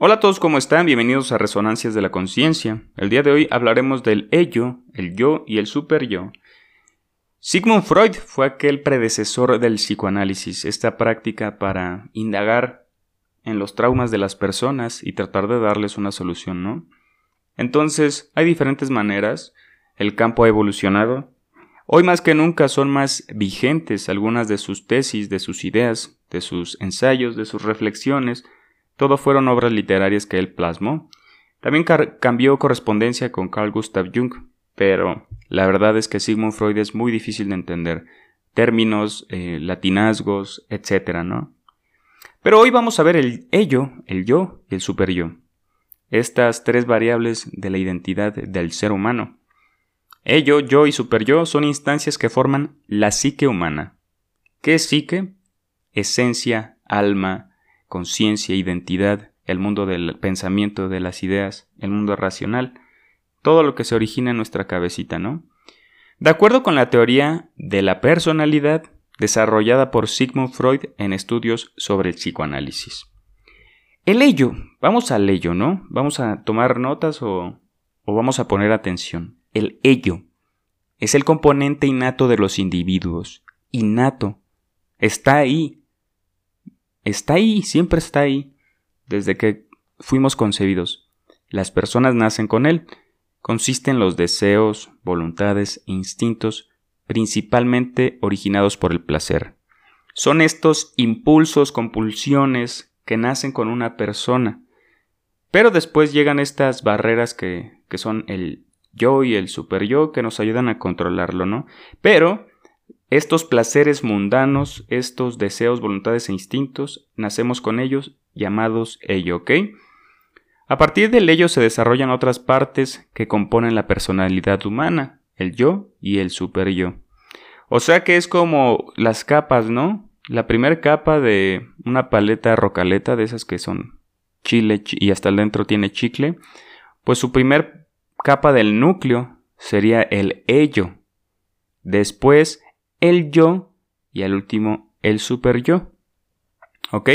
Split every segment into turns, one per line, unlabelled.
Hola a todos, ¿cómo están? Bienvenidos a Resonancias de la Conciencia. El día de hoy hablaremos del ello, el yo y el super yo. Sigmund Freud fue aquel predecesor del psicoanálisis, esta práctica para indagar en los traumas de las personas y tratar de darles una solución, ¿no? Entonces, hay diferentes maneras, el campo ha evolucionado. Hoy más que nunca son más vigentes algunas de sus tesis, de sus ideas, de sus ensayos, de sus reflexiones, todo fueron obras literarias que él plasmó. También cambió correspondencia con Carl Gustav Jung, pero la verdad es que Sigmund Freud es muy difícil de entender. Términos, eh, latinazgos, etc., ¿no? Pero hoy vamos a ver el ello, el yo y el super yo. Estas tres variables de la identidad del ser humano. Ello, yo y super yo son instancias que forman la psique humana. ¿Qué es psique? Esencia, alma, conciencia, identidad, el mundo del pensamiento, de las ideas, el mundo racional, todo lo que se origina en nuestra cabecita, ¿no? De acuerdo con la teoría de la personalidad desarrollada por Sigmund Freud en estudios sobre el psicoanálisis. El ello, vamos al ello, ¿no? Vamos a tomar notas o, o vamos a poner atención. El ello es el componente innato de los individuos, innato, está ahí, está ahí, siempre está ahí, desde que fuimos concebidos. Las personas nacen con él. Consiste en los deseos, voluntades e instintos, principalmente originados por el placer. Son estos impulsos, compulsiones que nacen con una persona. Pero después llegan estas barreras que, que son el yo y el super yo que nos ayudan a controlarlo, ¿no? Pero estos placeres mundanos, estos deseos, voluntades e instintos, nacemos con ellos llamados ello, ¿ok? A partir del ello se desarrollan otras partes que componen la personalidad humana, el yo y el super yo. O sea que es como las capas, ¿no? La primera capa de una paleta rocaleta, de esas que son chile y hasta dentro tiene chicle, pues su primer capa del núcleo sería el ello. Después el yo y al último el super yo. ¿Ok?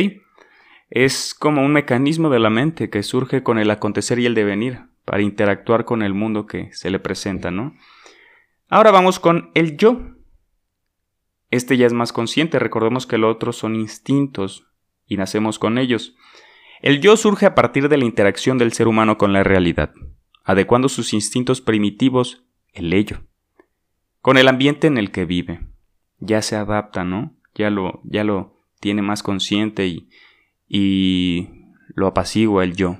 Es como un mecanismo de la mente que surge con el acontecer y el devenir para interactuar con el mundo que se le presenta, ¿no? Ahora vamos con el yo. Este ya es más consciente, recordemos que lo otro son instintos y nacemos con ellos. El yo surge a partir de la interacción del ser humano con la realidad, adecuando sus instintos primitivos, el ello, con el ambiente en el que vive ya se adapta, ¿no? Ya lo, ya lo tiene más consciente y, y lo apacigua el yo.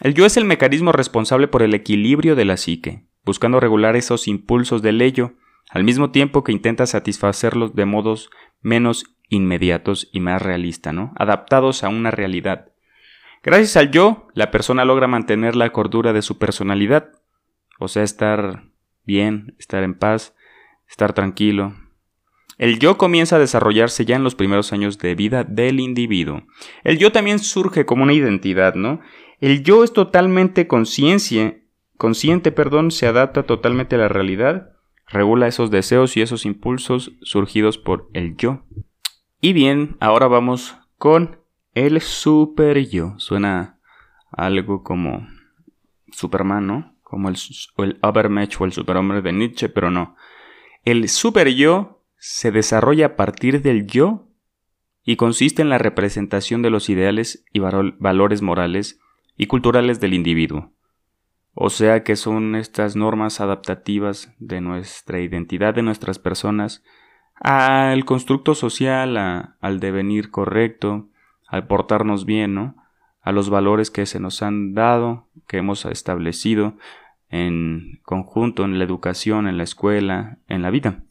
El yo es el mecanismo responsable por el equilibrio de la psique, buscando regular esos impulsos del ello, al mismo tiempo que intenta satisfacerlos de modos menos inmediatos y más realistas, ¿no? Adaptados a una realidad. Gracias al yo, la persona logra mantener la cordura de su personalidad, o sea, estar bien, estar en paz, estar tranquilo, el yo comienza a desarrollarse ya en los primeros años de vida del individuo. El yo también surge como una identidad, ¿no? El yo es totalmente conciencia, consciente, perdón, se adapta totalmente a la realidad, regula esos deseos y esos impulsos surgidos por el yo. Y bien, ahora vamos con el super yo. Suena algo como Superman, ¿no? Como el, el Übermensch o el superhombre de Nietzsche, pero no. El super yo se desarrolla a partir del yo y consiste en la representación de los ideales y valores morales y culturales del individuo. O sea que son estas normas adaptativas de nuestra identidad de nuestras personas al constructo social, al devenir correcto, al portarnos bien, ¿no? a los valores que se nos han dado, que hemos establecido en conjunto en la educación, en la escuela, en la vida.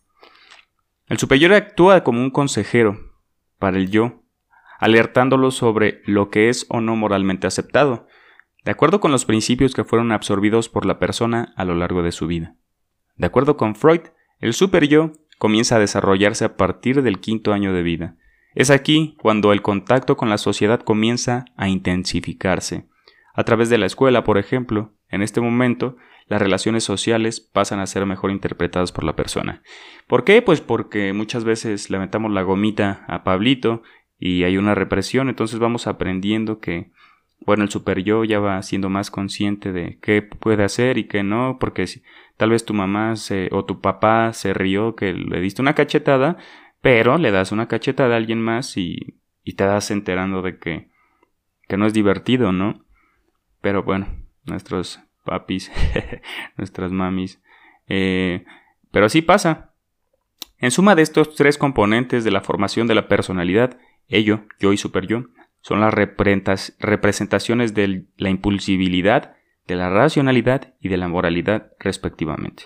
El superior actúa como un consejero para el yo, alertándolo sobre lo que es o no moralmente aceptado, de acuerdo con los principios que fueron absorbidos por la persona a lo largo de su vida. De acuerdo con Freud, el super yo comienza a desarrollarse a partir del quinto año de vida. Es aquí cuando el contacto con la sociedad comienza a intensificarse. A través de la escuela, por ejemplo, en este momento, las relaciones sociales pasan a ser mejor interpretadas por la persona. ¿Por qué? Pues porque muchas veces le la gomita a Pablito y hay una represión, entonces vamos aprendiendo que bueno, el super yo ya va siendo más consciente de qué puede hacer y qué no, porque tal vez tu mamá se, o tu papá se rió que le diste una cachetada, pero le das una cachetada a alguien más y, y te das enterando de que, que no es divertido, ¿no? Pero bueno, nuestros papis, nuestras mamis. Eh, pero así pasa. En suma de estos tres componentes de la formación de la personalidad, ello, yo y super yo, son las representaciones de la impulsibilidad, de la racionalidad y de la moralidad respectivamente.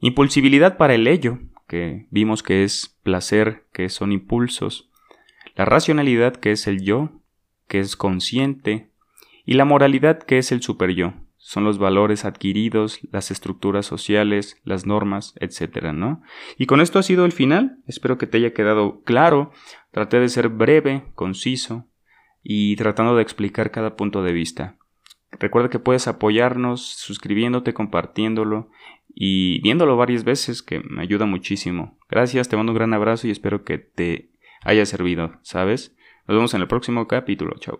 Impulsibilidad para el ello, que vimos que es placer, que son impulsos. La racionalidad, que es el yo, que es consciente. Y la moralidad, que es el super yo, son los valores adquiridos, las estructuras sociales, las normas, etcétera, ¿no? Y con esto ha sido el final. Espero que te haya quedado claro. Traté de ser breve, conciso y tratando de explicar cada punto de vista. Recuerda que puedes apoyarnos suscribiéndote, compartiéndolo y viéndolo varias veces, que me ayuda muchísimo. Gracias, te mando un gran abrazo y espero que te haya servido, ¿sabes? Nos vemos en el próximo capítulo. Chao.